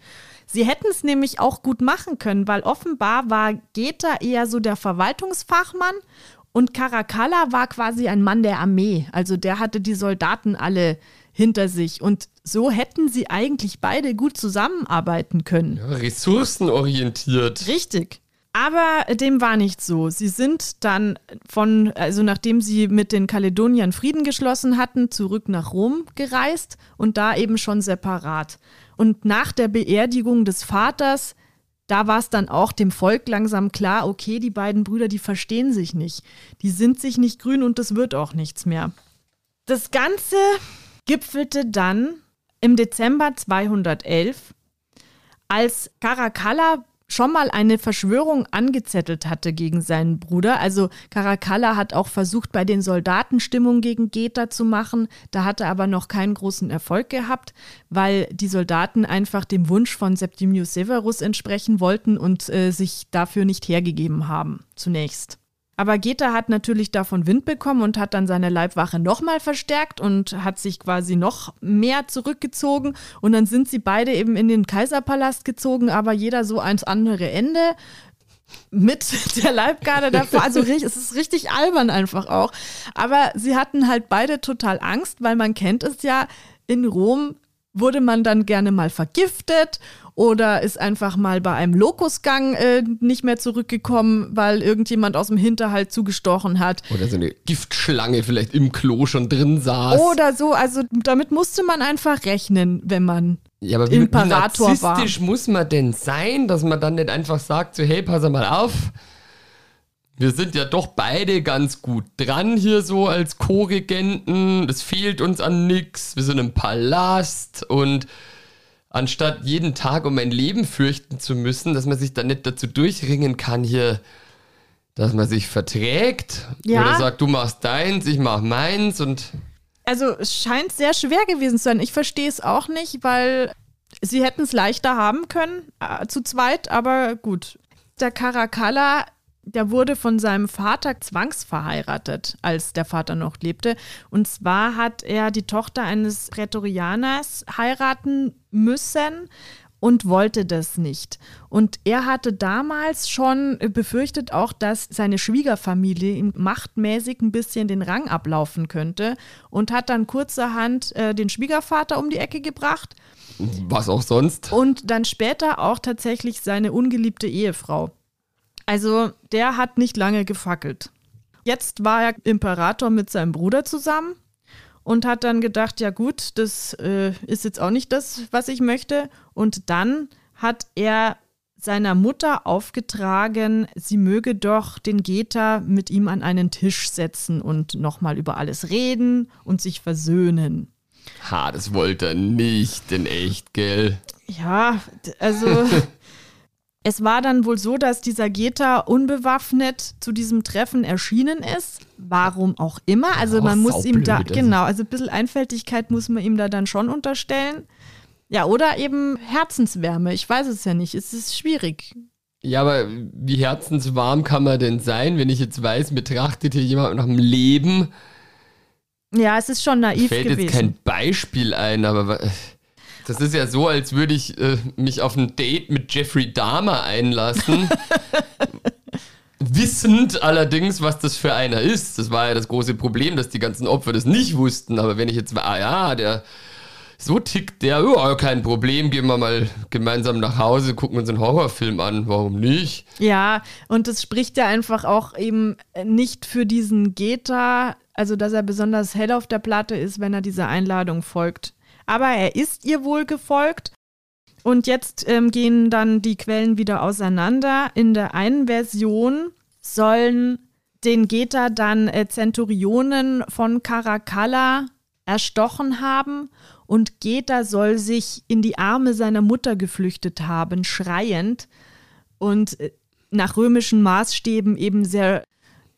Sie hätten es nämlich auch gut machen können, weil offenbar war Geta eher so der Verwaltungsfachmann und Caracalla war quasi ein Mann der Armee. Also der hatte die Soldaten alle hinter sich. Und so hätten sie eigentlich beide gut zusammenarbeiten können. Ja, ressourcenorientiert. Richtig. Aber dem war nicht so. Sie sind dann von, also nachdem sie mit den Kaledoniern Frieden geschlossen hatten, zurück nach Rom gereist und da eben schon separat. Und nach der Beerdigung des Vaters, da war es dann auch dem Volk langsam klar, okay, die beiden Brüder, die verstehen sich nicht. Die sind sich nicht grün und das wird auch nichts mehr. Das Ganze gipfelte dann im Dezember 211, als Caracalla schon mal eine Verschwörung angezettelt hatte gegen seinen Bruder. Also Caracalla hat auch versucht, bei den Soldaten Stimmung gegen Geta zu machen. Da hat er aber noch keinen großen Erfolg gehabt, weil die Soldaten einfach dem Wunsch von Septimius Severus entsprechen wollten und äh, sich dafür nicht hergegeben haben, zunächst. Aber Geta hat natürlich davon Wind bekommen und hat dann seine Leibwache nochmal verstärkt und hat sich quasi noch mehr zurückgezogen. Und dann sind sie beide eben in den Kaiserpalast gezogen, aber jeder so ans andere Ende. mit der Leibgarde davor. Also es ist richtig albern einfach auch. Aber sie hatten halt beide total Angst, weil man kennt es ja, in Rom wurde man dann gerne mal vergiftet oder ist einfach mal bei einem Lokusgang äh, nicht mehr zurückgekommen, weil irgendjemand aus dem Hinterhalt zugestochen hat. Oder so eine Giftschlange vielleicht im Klo schon drin saß. Oder so, also damit musste man einfach rechnen, wenn man ja, aber wie, Imperator wie narzisstisch war. muss man denn sein, dass man dann nicht einfach sagt, so hey, pass mal auf, wir sind ja doch beide ganz gut dran hier so als Co-Regenten. Es fehlt uns an nix. Wir sind im Palast und anstatt jeden Tag um mein Leben fürchten zu müssen, dass man sich dann nicht dazu durchringen kann, hier, dass man sich verträgt. Ja. Oder sagt, du machst deins, ich mach meins und. Also es scheint sehr schwer gewesen zu sein. Ich verstehe es auch nicht, weil sie hätten es leichter haben können, äh, zu zweit, aber gut. Der Caracalla der wurde von seinem Vater zwangsverheiratet, als der Vater noch lebte. Und zwar hat er die Tochter eines Prätorianers heiraten müssen und wollte das nicht. Und er hatte damals schon befürchtet auch, dass seine Schwiegerfamilie ihm machtmäßig ein bisschen den Rang ablaufen könnte und hat dann kurzerhand äh, den Schwiegervater um die Ecke gebracht. Was auch sonst. Und dann später auch tatsächlich seine ungeliebte Ehefrau. Also der hat nicht lange gefackelt. Jetzt war er Imperator mit seinem Bruder zusammen und hat dann gedacht, ja gut, das äh, ist jetzt auch nicht das, was ich möchte. Und dann hat er seiner Mutter aufgetragen, sie möge doch den Geta mit ihm an einen Tisch setzen und nochmal über alles reden und sich versöhnen. Ha, das wollte er nicht in echt, gell? Ja, also Es war dann wohl so, dass dieser Geta unbewaffnet zu diesem Treffen erschienen ist. Warum auch immer. Also man muss ihm da, also. genau, also ein bisschen Einfältigkeit muss man ihm da dann schon unterstellen. Ja, oder eben Herzenswärme. Ich weiß es ja nicht. Es ist schwierig. Ja, aber wie herzenswarm kann man denn sein, wenn ich jetzt weiß, betrachtet hier jemand nach dem Leben? Ja, es ist schon naiv fällt gewesen. jetzt kein Beispiel ein, aber das ist ja so, als würde ich äh, mich auf ein Date mit Jeffrey Dahmer einlassen. Wissend allerdings, was das für einer ist. Das war ja das große Problem, dass die ganzen Opfer das nicht wussten. Aber wenn ich jetzt, ah ja, der so tickt der, oh, kein Problem, gehen wir mal gemeinsam nach Hause, gucken uns einen Horrorfilm an, warum nicht? Ja, und das spricht ja einfach auch eben nicht für diesen Geta, also dass er besonders hell auf der Platte ist, wenn er dieser Einladung folgt aber er ist ihr wohl gefolgt. Und jetzt ähm, gehen dann die Quellen wieder auseinander. In der einen Version sollen den Geta dann äh, Zenturionen von Caracalla erstochen haben und Geta soll sich in die Arme seiner Mutter geflüchtet haben, schreiend und äh, nach römischen Maßstäben eben sehr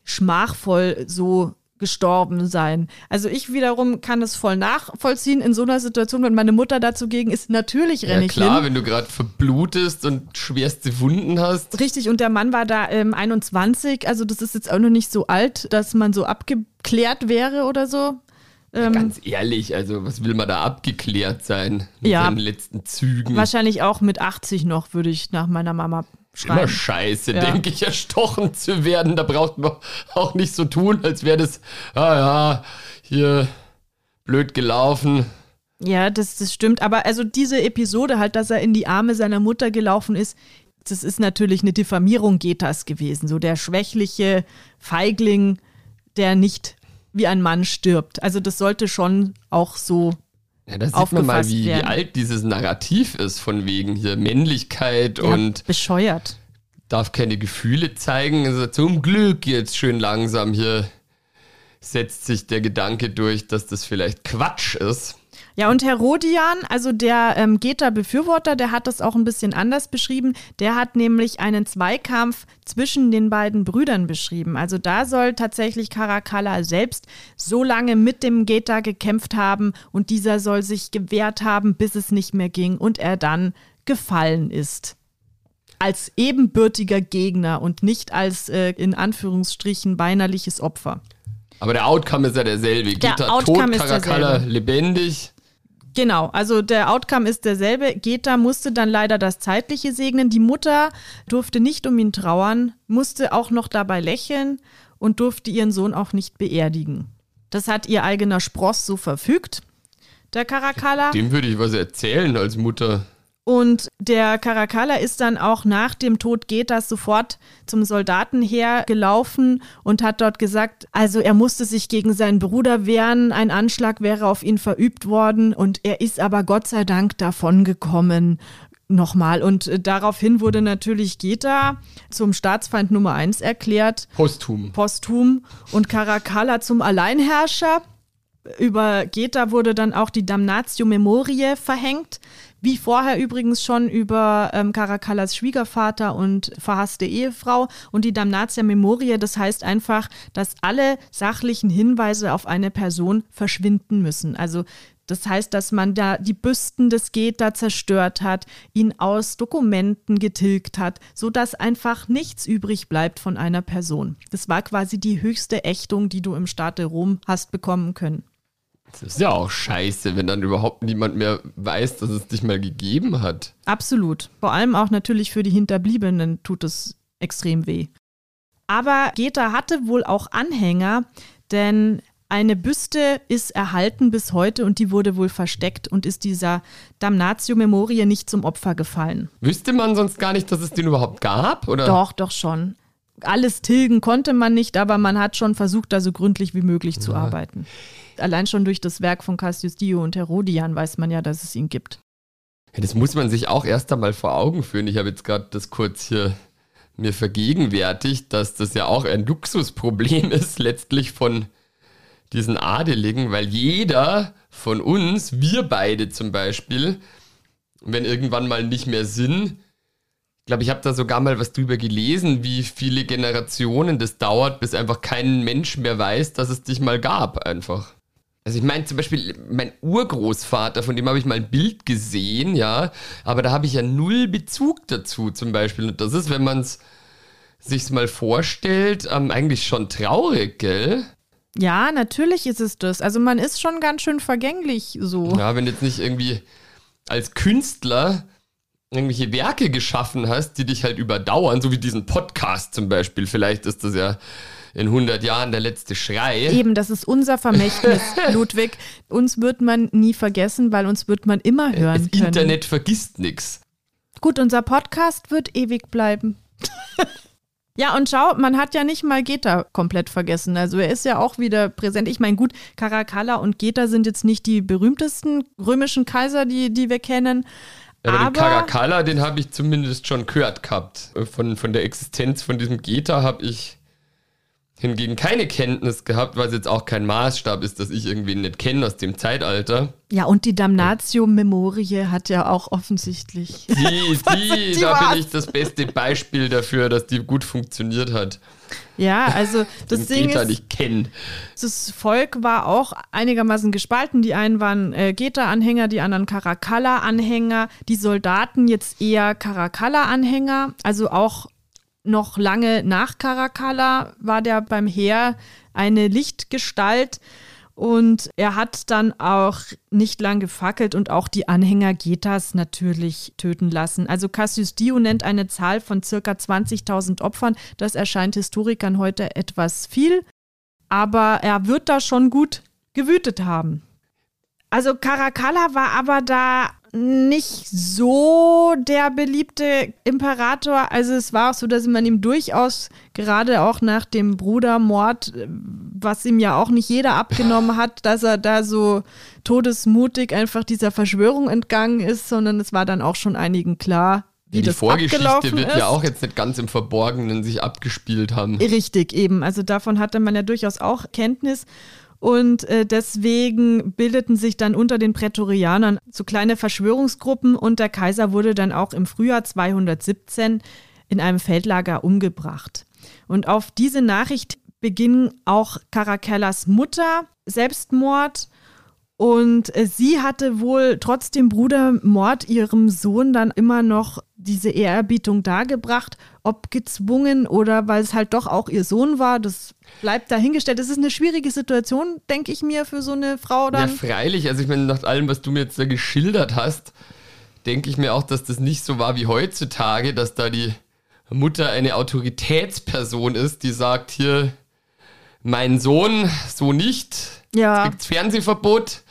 schmachvoll so gestorben sein. Also ich wiederum kann es voll nachvollziehen in so einer Situation, wenn meine Mutter dazugegen ist, natürlich renne ja, ich klar, hin. wenn du gerade verblutest und schwerste Wunden hast. Richtig, und der Mann war da ähm, 21, also das ist jetzt auch noch nicht so alt, dass man so abgeklärt wäre oder so. Ähm, Ganz ehrlich, also was will man da abgeklärt sein mit ja, seinen letzten Zügen? Wahrscheinlich auch mit 80 noch, würde ich nach meiner Mama schreiben. Immer scheiße, ja. denke ich, erstochen zu werden. Da braucht man auch nicht so tun, als wäre das, ah ja, hier blöd gelaufen. Ja, das, das stimmt. Aber also diese Episode halt, dass er in die Arme seiner Mutter gelaufen ist, das ist natürlich eine Diffamierung Getas gewesen. So der schwächliche Feigling, der nicht wie ein Mann stirbt. Also das sollte schon auch so ja, da sieht man mal, wie, wie, alt dieses Narrativ ist, von wegen hier Männlichkeit ja, und. Bescheuert. Darf keine Gefühle zeigen. Also zum Glück jetzt schön langsam hier setzt sich der Gedanke durch, dass das vielleicht Quatsch ist. Ja, und Herodian, also der ähm, Geta-Befürworter, der hat das auch ein bisschen anders beschrieben. Der hat nämlich einen Zweikampf zwischen den beiden Brüdern beschrieben. Also da soll tatsächlich Caracalla selbst so lange mit dem Geta gekämpft haben und dieser soll sich gewehrt haben, bis es nicht mehr ging und er dann gefallen ist als ebenbürtiger Gegner und nicht als äh, in Anführungsstrichen weinerliches Opfer. Aber der Outcome ist ja derselbe. Der Gita tot, Caracalla lebendig. Genau, also der Outcome ist derselbe. Geta musste dann leider das Zeitliche segnen. Die Mutter durfte nicht um ihn trauern, musste auch noch dabei lächeln und durfte ihren Sohn auch nicht beerdigen. Das hat ihr eigener Spross so verfügt, der Caracalla. Dem würde ich was erzählen als Mutter. Und der Caracalla ist dann auch nach dem Tod Getas sofort zum Soldatenheer gelaufen und hat dort gesagt, also er musste sich gegen seinen Bruder wehren, ein Anschlag wäre auf ihn verübt worden und er ist aber Gott sei Dank davongekommen. Nochmal. Und äh, daraufhin wurde natürlich Geta zum Staatsfeind Nummer eins erklärt. Posthum. Posthum. Und Caracalla zum Alleinherrscher. Über Geta wurde dann auch die Damnatio Memoriae verhängt. Wie vorher übrigens schon über ähm, Caracallas Schwiegervater und verhasste Ehefrau. Und die Damnatia Memoriae, das heißt einfach, dass alle sachlichen Hinweise auf eine Person verschwinden müssen. Also das heißt, dass man da die Büsten des Geta zerstört hat, ihn aus Dokumenten getilgt hat, sodass einfach nichts übrig bleibt von einer Person. Das war quasi die höchste Ächtung, die du im Staate Rom hast bekommen können. Das ist ja auch scheiße, wenn dann überhaupt niemand mehr weiß, dass es dich mal gegeben hat. Absolut. Vor allem auch natürlich für die Hinterbliebenen tut es extrem weh. Aber Geta hatte wohl auch Anhänger, denn eine Büste ist erhalten bis heute und die wurde wohl versteckt und ist dieser Damnatio Memoriae nicht zum Opfer gefallen. Wüsste man sonst gar nicht, dass es den überhaupt gab? Oder? Doch, doch schon. Alles tilgen konnte man nicht, aber man hat schon versucht, da so gründlich wie möglich ja. zu arbeiten. Allein schon durch das Werk von Cassius Dio und Herodian weiß man ja, dass es ihn gibt. Ja, das muss man sich auch erst einmal vor Augen führen. Ich habe jetzt gerade das kurz hier mir vergegenwärtigt, dass das ja auch ein Luxusproblem ist, letztlich von diesen Adeligen, weil jeder von uns, wir beide zum Beispiel, wenn irgendwann mal nicht mehr sind, glaube, ich habe da sogar mal was drüber gelesen, wie viele Generationen das dauert, bis einfach kein Mensch mehr weiß, dass es dich mal gab, einfach. Also ich meine zum Beispiel, mein Urgroßvater, von dem habe ich mal ein Bild gesehen, ja, aber da habe ich ja null Bezug dazu zum Beispiel. Und das ist, wenn man es sich mal vorstellt, ähm, eigentlich schon traurig, gell? Ja, natürlich ist es das. Also man ist schon ganz schön vergänglich so. Ja, wenn jetzt nicht irgendwie als Künstler irgendwelche Werke geschaffen hast, die dich halt überdauern, so wie diesen Podcast zum Beispiel. Vielleicht ist das ja in 100 Jahren der letzte Schrei. Eben, das ist unser Vermächtnis, Ludwig. Uns wird man nie vergessen, weil uns wird man immer hören das können. Internet vergisst nichts. Gut, unser Podcast wird ewig bleiben. Ja, und schau, man hat ja nicht mal Geta komplett vergessen. Also er ist ja auch wieder präsent. Ich meine, gut, Caracalla und Geta sind jetzt nicht die berühmtesten römischen Kaiser, die, die wir kennen. Ja, aber, aber den Caracalla, den habe ich zumindest schon gehört gehabt. Von, von der Existenz von diesem Geta habe ich hingegen keine Kenntnis gehabt, was jetzt auch kein Maßstab ist, dass ich irgendwie nicht kenne aus dem Zeitalter. Ja, und die Damnatio Memoriae hat ja auch offensichtlich. Die, die, die da bin ich das beste Beispiel dafür, dass die gut funktioniert hat. Ja, also das Ding Geta ist, nicht kennen. Das Volk war auch einigermaßen gespalten. Die einen waren äh, Geta-Anhänger, die anderen Caracalla-Anhänger, die Soldaten jetzt eher Caracalla-Anhänger, also auch noch lange nach Caracalla war der beim Heer eine Lichtgestalt und er hat dann auch nicht lang gefackelt und auch die Anhänger Getas natürlich töten lassen. Also Cassius Dio nennt eine Zahl von circa 20.000 Opfern. Das erscheint Historikern heute etwas viel, aber er wird da schon gut gewütet haben. Also Caracalla war aber da nicht so der beliebte Imperator. Also es war auch so, dass man ihm durchaus gerade auch nach dem Brudermord, was ihm ja auch nicht jeder abgenommen hat, dass er da so todesmutig einfach dieser Verschwörung entgangen ist, sondern es war dann auch schon einigen klar, wie ja, die Vorgeschichte wird ist. ja auch jetzt nicht ganz im Verborgenen sich abgespielt haben. Richtig, eben. Also davon hatte man ja durchaus auch Kenntnis. Und äh, deswegen bildeten sich dann unter den Prätorianern so kleine Verschwörungsgruppen und der Kaiser wurde dann auch im Frühjahr 217 in einem Feldlager umgebracht. Und auf diese Nachricht beging auch Caracellas Mutter Selbstmord Und äh, sie hatte wohl trotz dem Brudermord ihrem Sohn dann immer noch diese Ehrerbietung dargebracht, ob gezwungen oder weil es halt doch auch ihr Sohn war. Das bleibt dahingestellt. Das ist eine schwierige Situation, denke ich mir, für so eine Frau dann. Ja, freilich. Also ich meine, nach allem, was du mir jetzt da geschildert hast, denke ich mir auch, dass das nicht so war wie heutzutage, dass da die Mutter eine Autoritätsperson ist, die sagt, hier, mein Sohn, so nicht. Ja. Jetzt gibt's Fernsehverbot.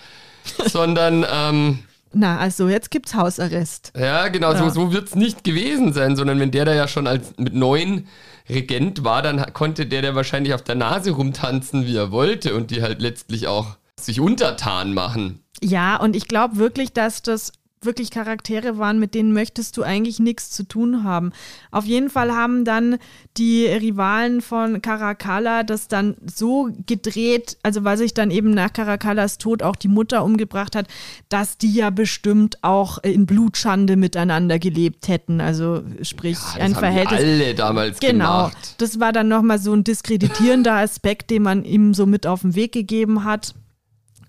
sondern ähm, na, also jetzt gibt's Hausarrest. Ja, genau, ja. so, so wird's nicht gewesen sein, sondern wenn der da ja schon als mit neun Regent war, dann konnte der da wahrscheinlich auf der Nase rumtanzen, wie er wollte und die halt letztlich auch sich untertan machen. Ja, und ich glaube wirklich, dass das wirklich Charaktere waren, mit denen möchtest du eigentlich nichts zu tun haben. Auf jeden Fall haben dann die Rivalen von Caracalla das dann so gedreht, also weil sich dann eben nach Caracallas Tod auch die Mutter umgebracht hat, dass die ja bestimmt auch in Blutschande miteinander gelebt hätten. Also sprich ja, ein Verhältnis. alle damals genau. Gemacht. Das war dann nochmal so ein diskreditierender Aspekt, den man ihm so mit auf den Weg gegeben hat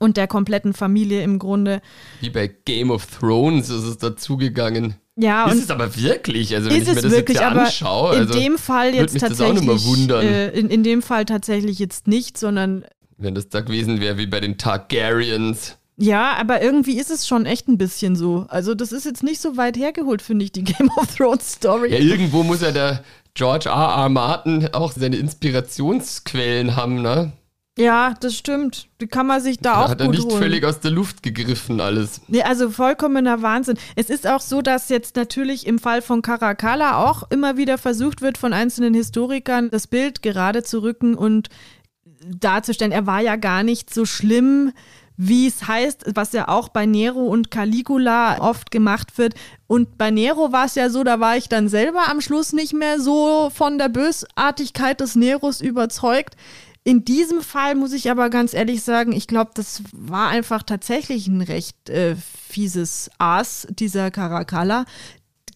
und der kompletten Familie im Grunde. Wie bei Game of Thrones ist es dazugegangen. Ja, ist es aber wirklich, also wenn ich mir das wirklich, jetzt anschaue, in also dem Fall jetzt tatsächlich, äh, in, in dem Fall tatsächlich jetzt nicht, sondern wenn das da gewesen wäre wie bei den Targaryens. Ja, aber irgendwie ist es schon echt ein bisschen so. Also das ist jetzt nicht so weit hergeholt, finde ich, die Game of Thrones Story. Ja, irgendwo muss ja der George R. R. Martin auch seine Inspirationsquellen haben, ne? Ja, das stimmt. Die kann man sich da, da auch hat er nicht holen. völlig aus der Luft gegriffen alles. Nee, also vollkommener Wahnsinn. Es ist auch so, dass jetzt natürlich im Fall von Caracalla auch immer wieder versucht wird, von einzelnen Historikern das Bild gerade zu rücken und darzustellen, er war ja gar nicht so schlimm, wie es heißt, was ja auch bei Nero und Caligula oft gemacht wird. Und bei Nero war es ja so, da war ich dann selber am Schluss nicht mehr so von der Bösartigkeit des Neros überzeugt. In diesem Fall muss ich aber ganz ehrlich sagen, ich glaube, das war einfach tatsächlich ein recht äh, fieses Aas, dieser Caracalla.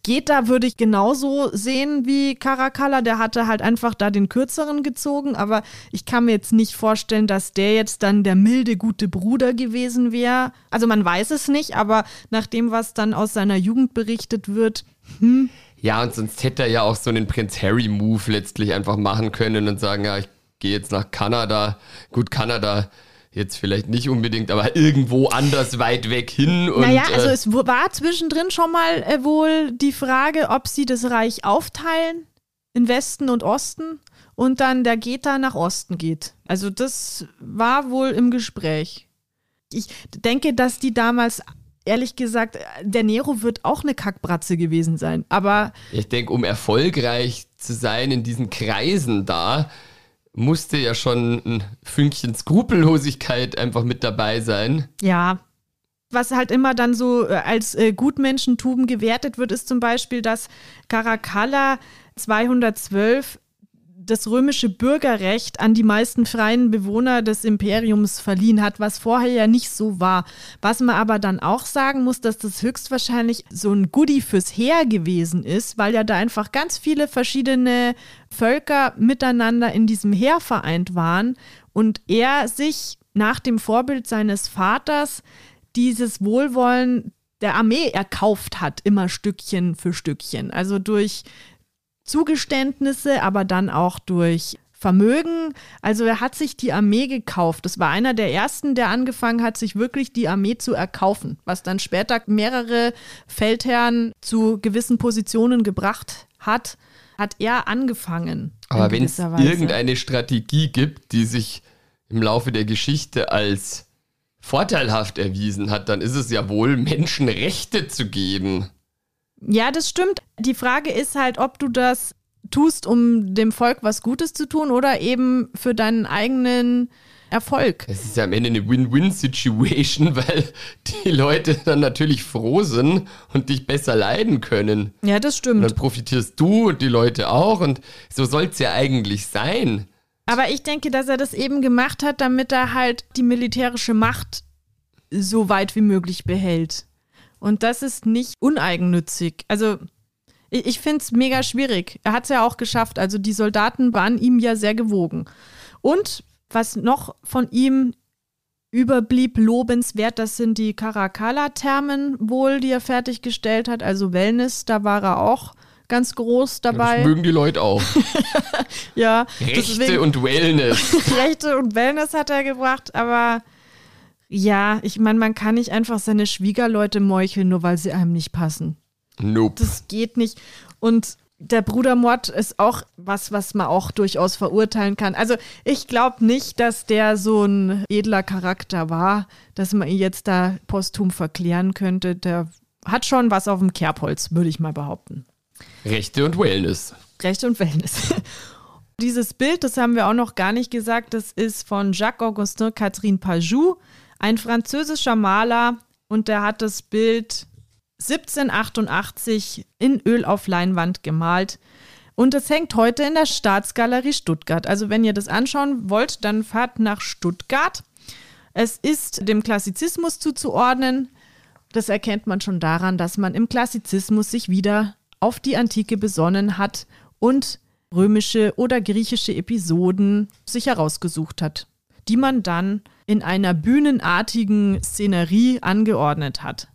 Geht da, würde ich genauso sehen wie Caracalla. Der hatte halt einfach da den kürzeren gezogen, aber ich kann mir jetzt nicht vorstellen, dass der jetzt dann der milde, gute Bruder gewesen wäre. Also man weiß es nicht, aber nach dem, was dann aus seiner Jugend berichtet wird, hm. Ja, und sonst hätte er ja auch so einen Prinz Harry-Move letztlich einfach machen können und sagen, ja, ich gehe jetzt nach Kanada. Gut, Kanada jetzt vielleicht nicht unbedingt, aber irgendwo anders weit weg hin. Und, naja, also äh, es war zwischendrin schon mal äh, wohl die Frage, ob sie das Reich aufteilen in Westen und Osten und dann der Geta nach Osten geht. Also das war wohl im Gespräch. Ich denke, dass die damals ehrlich gesagt, der Nero wird auch eine Kackbratze gewesen sein. Aber. Ich denke, um erfolgreich zu sein in diesen Kreisen da, musste ja schon ein Fünkchen Skrupellosigkeit einfach mit dabei sein. Ja. Was halt immer dann so äh, als äh, Gutmenschentum gewertet wird, ist zum Beispiel, dass Caracalla 212 das römische Bürgerrecht an die meisten freien Bewohner des Imperiums verliehen hat, was vorher ja nicht so war. Was man aber dann auch sagen muss, dass das höchstwahrscheinlich so ein Goodie fürs Heer gewesen ist, weil ja da einfach ganz viele verschiedene Völker miteinander in diesem Heer vereint waren und er sich nach dem Vorbild seines Vaters dieses Wohlwollen der Armee erkauft hat, immer Stückchen für Stückchen. Also durch Zugeständnisse, aber dann auch durch Vermögen. Also er hat sich die Armee gekauft. Das war einer der ersten, der angefangen hat, sich wirklich die Armee zu erkaufen, was dann später mehrere Feldherren zu gewissen Positionen gebracht hat, hat er angefangen. Aber wenn es irgendeine Strategie gibt, die sich im Laufe der Geschichte als vorteilhaft erwiesen hat, dann ist es ja wohl, Menschenrechte zu geben. Ja, das stimmt. Die Frage ist halt, ob du das tust, um dem Volk was Gutes zu tun oder eben für deinen eigenen Erfolg. Es ist ja am Ende eine Win-Win-Situation, weil die Leute dann natürlich froh sind und dich besser leiden können. Ja, das stimmt. Und dann profitierst du und die Leute auch und so soll es ja eigentlich sein. Aber ich denke, dass er das eben gemacht hat, damit er halt die militärische Macht so weit wie möglich behält. Und das ist nicht uneigennützig. Also ich, ich finde es mega schwierig. Er hat es ja auch geschafft. Also die Soldaten waren ihm ja sehr gewogen. Und was noch von ihm überblieb lobenswert, das sind die Caracalla-Thermen wohl, die er fertiggestellt hat, also Wellness, da war er auch ganz groß dabei. Das mögen die Leute auch. ja. Rechte deswegen, und Wellness. Rechte und Wellness hat er gebracht, aber ja, ich meine, man kann nicht einfach seine Schwiegerleute meucheln, nur weil sie einem nicht passen. Nope. Das geht nicht. Und der Brudermord ist auch was, was man auch durchaus verurteilen kann. Also ich glaube nicht, dass der so ein edler Charakter war, dass man ihn jetzt da posthum verklären könnte. Der hat schon was auf dem Kerbholz, würde ich mal behaupten. Rechte und Wellness. Rechte und Wellness. Dieses Bild, das haben wir auch noch gar nicht gesagt, das ist von Jacques-Augustin Catherine Pajou, ein französischer Maler und der hat das Bild 1788 in Öl auf Leinwand gemalt. Und es hängt heute in der Staatsgalerie Stuttgart. Also wenn ihr das anschauen wollt, dann fahrt nach Stuttgart. Es ist dem Klassizismus zuzuordnen. Das erkennt man schon daran, dass man im Klassizismus sich wieder auf die Antike besonnen hat und römische oder griechische Episoden sich herausgesucht hat, die man dann in einer bühnenartigen Szenerie angeordnet hat.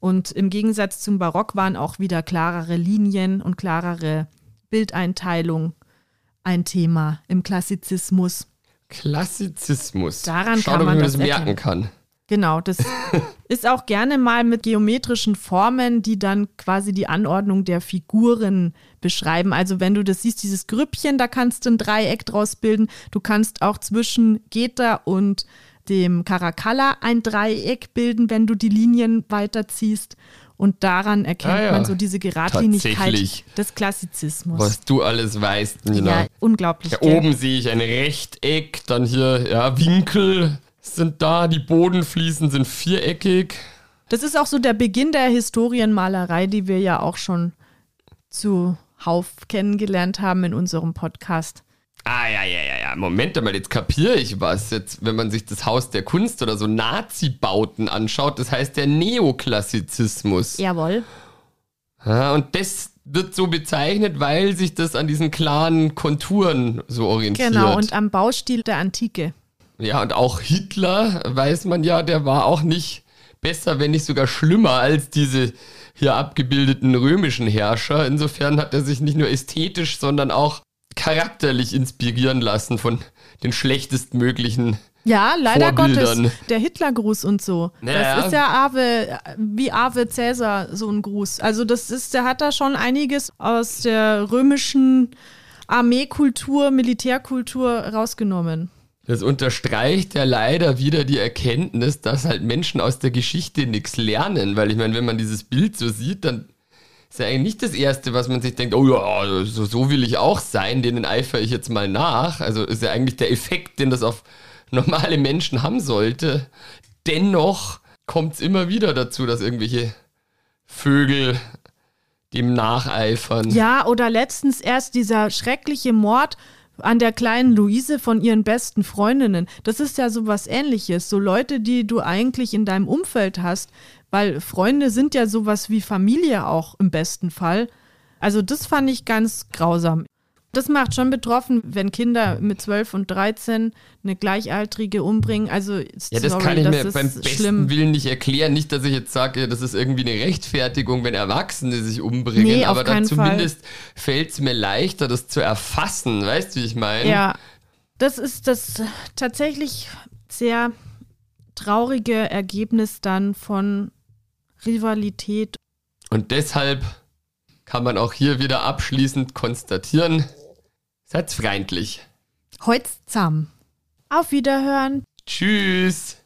Und im Gegensatz zum Barock waren auch wieder klarere Linien und klarere Bildeinteilung ein Thema im Klassizismus. Klassizismus. Daran Schau kann man das, das merken kann. Genau, das ist auch gerne mal mit geometrischen Formen, die dann quasi die Anordnung der Figuren beschreiben. Also wenn du das siehst, dieses Grüppchen, da kannst du ein Dreieck draus bilden. Du kannst auch zwischen Geta und dem Caracalla ein Dreieck bilden, wenn du die Linien weiterziehst. Und daran erkennt ah ja, man so diese Geradlinigkeit des Klassizismus. Was du alles weißt, Nina. Ja, unglaublich. Ja, oben sehe ich ein Rechteck, dann hier ja, Winkel sind da, die Bodenfliesen sind viereckig. Das ist auch so der Beginn der Historienmalerei, die wir ja auch schon zuhauf kennengelernt haben in unserem Podcast. Ah, ja, ja, ja, ja. Moment mal, jetzt kapiere ich was. Jetzt, wenn man sich das Haus der Kunst oder so Nazi-Bauten anschaut, das heißt der Neoklassizismus. Jawohl. Ja, und das wird so bezeichnet, weil sich das an diesen klaren Konturen so orientiert. Genau, und am Baustil der Antike. Ja, und auch Hitler, weiß man ja, der war auch nicht besser, wenn nicht sogar schlimmer als diese hier abgebildeten römischen Herrscher. Insofern hat er sich nicht nur ästhetisch, sondern auch charakterlich inspirieren lassen von den schlechtestmöglichen ja, leider Vorbildern. Gottes. Der Hitlergruß und so. Naja. Das ist ja Ave, wie Ave Cäsar so ein Gruß. Also das ist, der hat da schon einiges aus der römischen Armeekultur, Militärkultur rausgenommen. Das unterstreicht ja leider wieder die Erkenntnis, dass halt Menschen aus der Geschichte nichts lernen. Weil ich meine, wenn man dieses Bild so sieht, dann ist ja eigentlich nicht das Erste, was man sich denkt, oh ja, so, so will ich auch sein, denen eifere ich jetzt mal nach. Also ist ja eigentlich der Effekt, den das auf normale Menschen haben sollte. Dennoch kommt es immer wieder dazu, dass irgendwelche Vögel dem nacheifern. Ja, oder letztens erst dieser schreckliche Mord an der kleinen Luise von ihren besten Freundinnen. Das ist ja so was ähnliches. So Leute, die du eigentlich in deinem Umfeld hast, weil Freunde sind ja sowas wie Familie auch im besten Fall. Also das fand ich ganz grausam. Das macht schon betroffen, wenn Kinder mit 12 und 13 eine Gleichaltrige umbringen. Also, ja, das sorry, kann ich das mir beim besten schlimm. Willen nicht erklären. Nicht, dass ich jetzt sage, das ist irgendwie eine Rechtfertigung, wenn Erwachsene sich umbringen. Nee, aber dann zumindest fällt es mir leichter, das zu erfassen. Weißt du, wie ich meine? Ja, das ist das tatsächlich sehr traurige Ergebnis dann von Rivalität. Und deshalb kann man auch hier wieder abschließend konstatieren, seid freundlich. Heute zusammen. Auf Wiederhören. Tschüss.